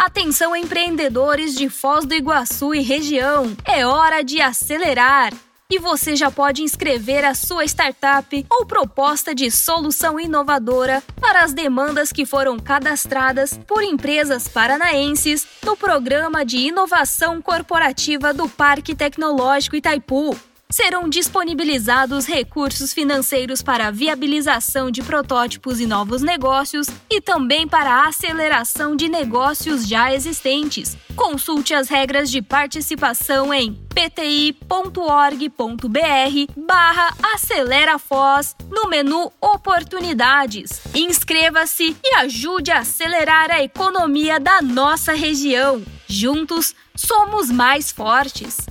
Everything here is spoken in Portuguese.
Atenção empreendedores de Foz do Iguaçu e região, é hora de acelerar. E você já pode inscrever a sua startup ou proposta de solução inovadora para as demandas que foram cadastradas por empresas paranaenses no Programa de Inovação Corporativa do Parque Tecnológico Itaipu serão disponibilizados recursos financeiros para a viabilização de protótipos e novos negócios e também para a aceleração de negócios já existentes. Consulte as regras de participação em pti.org.br barra acelerafoz no menu Oportunidades. Inscreva-se e ajude a acelerar a economia da nossa região. Juntos, somos mais fortes.